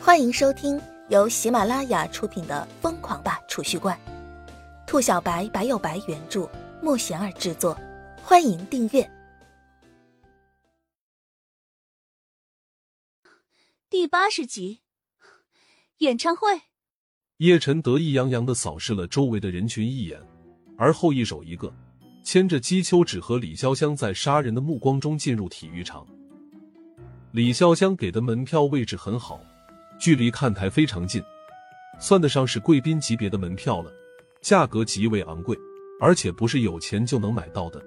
欢迎收听由喜马拉雅出品的《疯狂吧储蓄罐》，兔小白白有白原著，莫贤儿制作。欢迎订阅第八十集演唱会。叶晨得意洋洋的扫视了周围的人群一眼，而后一手一个牵着姬秋芷和李潇湘，在杀人的目光中进入体育场。李潇湘给的门票位置很好。距离看台非常近，算得上是贵宾级别的门票了，价格极为昂贵，而且不是有钱就能买到的。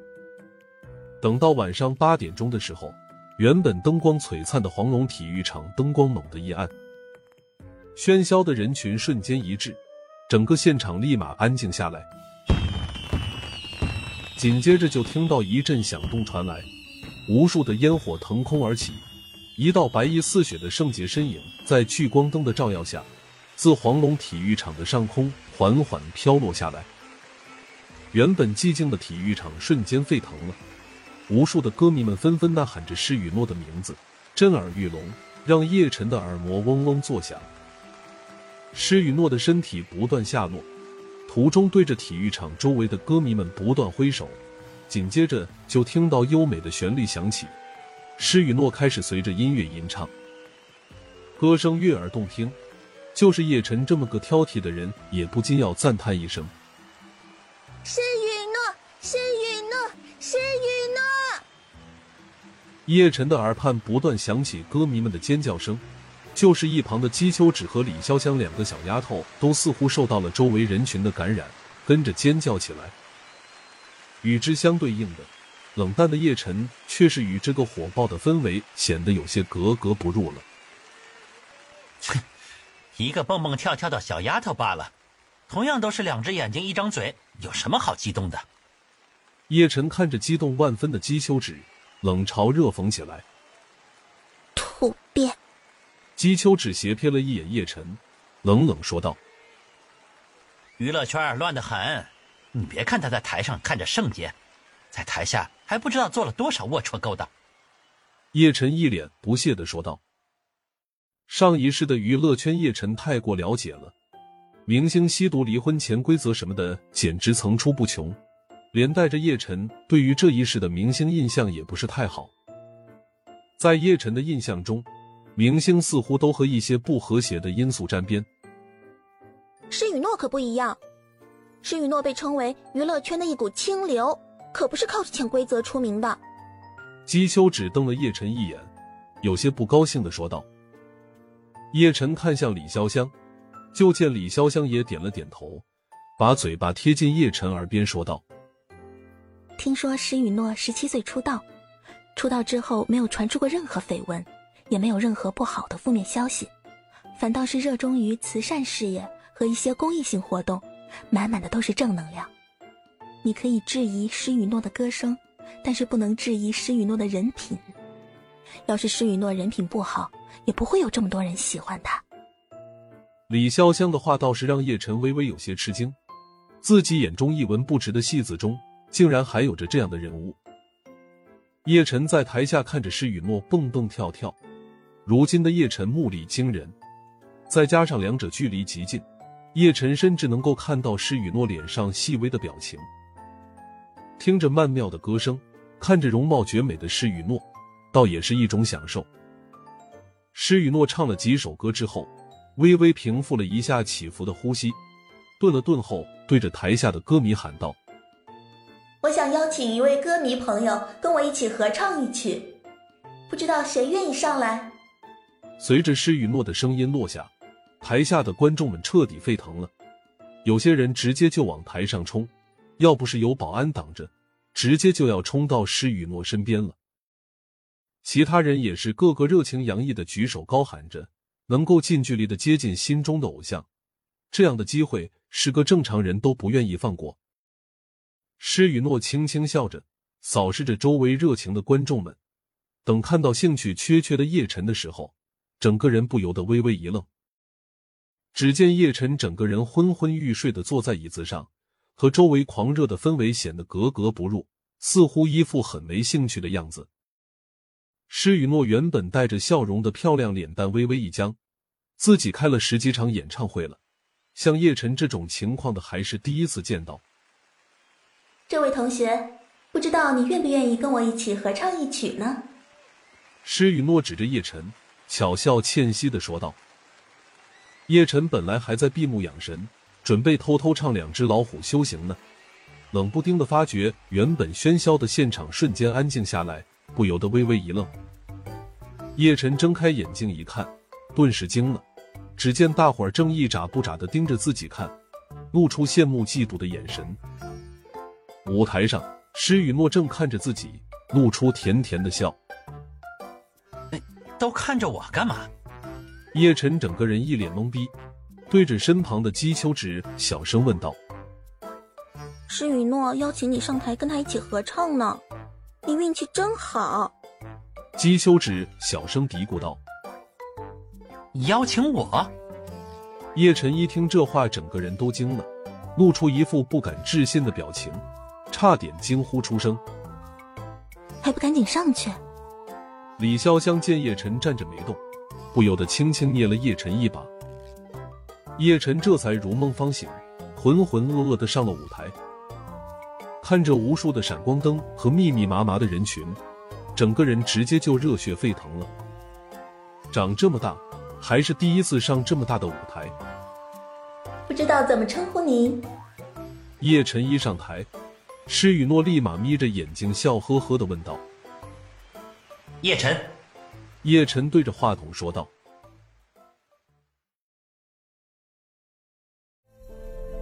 等到晚上八点钟的时候，原本灯光璀璨的黄龙体育场灯光猛地一暗，喧嚣的人群瞬间一滞，整个现场立马安静下来。紧接着就听到一阵响动传来，无数的烟火腾空而起。一道白衣似雪的圣洁身影，在聚光灯的照耀下，自黄龙体育场的上空缓缓飘落下来。原本寂静的体育场瞬间沸腾了，无数的歌迷们纷纷呐喊着施雨诺的名字，震耳欲聋，让叶晨的耳膜嗡嗡作响。施雨诺的身体不断下落，途中对着体育场周围的歌迷们不断挥手，紧接着就听到优美的旋律响起。施雨诺开始随着音乐吟唱，歌声悦耳动听，就是叶晨这么个挑剔的人，也不禁要赞叹一声：“施雨诺，施雨诺，施雨诺！”叶晨的耳畔不断响起歌迷们的尖叫声，就是一旁的姬秋芷和李潇湘两个小丫头，都似乎受到了周围人群的感染，跟着尖叫起来。与之相对应的。冷淡的叶晨却是与这个火爆的氛围显得有些格格不入了。哼，一个蹦蹦跳跳的小丫头罢了，同样都是两只眼睛一张嘴，有什么好激动的？叶晨看着激动万分的姬秋芷，冷嘲热讽起来：“土鳖！”姬秋芷斜瞥了一眼叶晨，冷冷说道：“娱乐圈乱得很，你别看他在台上看着圣洁。”在台下还不知道做了多少龌龊勾当。叶晨一脸不屑的说道：“上一世的娱乐圈，叶晨太过了解了，明星吸毒、离婚潜规则什么的，简直层出不穷。连带着叶晨对于这一世的明星印象也不是太好。在叶晨的印象中，明星似乎都和一些不和谐的因素沾边。施雨诺可不一样，施雨诺被称为娱乐圈的一股清流。”可不是靠着潜规则出名的。姬秋只瞪了叶晨一眼，有些不高兴的说道。叶晨看向李潇湘，就见李潇湘也点了点头，把嘴巴贴近叶晨耳边说道：“听说施雨诺十七岁出道，出道之后没有传出过任何绯闻，也没有任何不好的负面消息，反倒是热衷于慈善事业和一些公益性活动，满满的都是正能量。”你可以质疑施雨诺的歌声，但是不能质疑施雨诺的人品。要是施雨诺人品不好，也不会有这么多人喜欢他。李潇湘的话倒是让叶晨微微有些吃惊，自己眼中一文不值的戏子中，竟然还有着这样的人物。叶晨在台下看着施雨诺蹦蹦跳跳，如今的叶晨目力惊人，再加上两者距离极近，叶晨甚至能够看到施雨诺脸上细微的表情。听着曼妙的歌声，看着容貌绝美的施雨诺，倒也是一种享受。施雨诺唱了几首歌之后，微微平复了一下起伏的呼吸，顿了顿后，对着台下的歌迷喊道：“我想邀请一位歌迷朋友跟我一起合唱一曲，不知道谁愿意上来？”随着施雨诺的声音落下，台下的观众们彻底沸腾了，有些人直接就往台上冲。要不是有保安挡着，直接就要冲到施雨诺身边了。其他人也是个个热情洋溢的举手高喊着，能够近距离的接近心中的偶像，这样的机会是个正常人都不愿意放过。施雨诺轻轻笑着，扫视着周围热情的观众们，等看到兴趣缺缺的叶晨的时候，整个人不由得微微一愣。只见叶晨整个人昏昏欲睡的坐在椅子上。和周围狂热的氛围显得格格不入，似乎一副很没兴趣的样子。施雨诺原本带着笑容的漂亮脸蛋微微一僵，自己开了十几场演唱会了，像叶晨这种情况的还是第一次见到。这位同学，不知道你愿不愿意跟我一起合唱一曲呢？施雨诺指着叶晨，巧笑倩兮的说道。叶晨本来还在闭目养神，准备偷偷唱两只老虎修行呢，冷不丁的发觉原本喧嚣的现场瞬间安静下来，不由得微微一愣。叶晨睁开眼睛一看，顿时惊了。只见大伙儿正一眨不眨的盯着自己看，露出羡慕嫉妒的眼神。舞台上，施雨诺正看着自己，露出甜甜的笑。哎，都看着我干嘛？叶晨整个人一脸懵逼，对着身旁的姬秋芷小声问道：“施雨诺邀请你上台跟他一起合唱呢，你运气真好。”姬秋芷小声嘀咕道。邀请我，叶晨一听这话，整个人都惊了，露出一副不敢置信的表情，差点惊呼出声：“还不赶紧上去！”李潇湘见叶晨站着没动，不由得轻轻捏了叶晨一把。叶晨这才如梦方醒，浑浑噩噩的上了舞台，看着无数的闪光灯和密密麻麻的人群，整个人直接就热血沸腾了。长这么大。还是第一次上这么大的舞台，不知道怎么称呼您。叶晨一上台，施雨诺立马眯着眼睛笑呵呵的问道：“叶晨。”叶晨对着话筒说道：“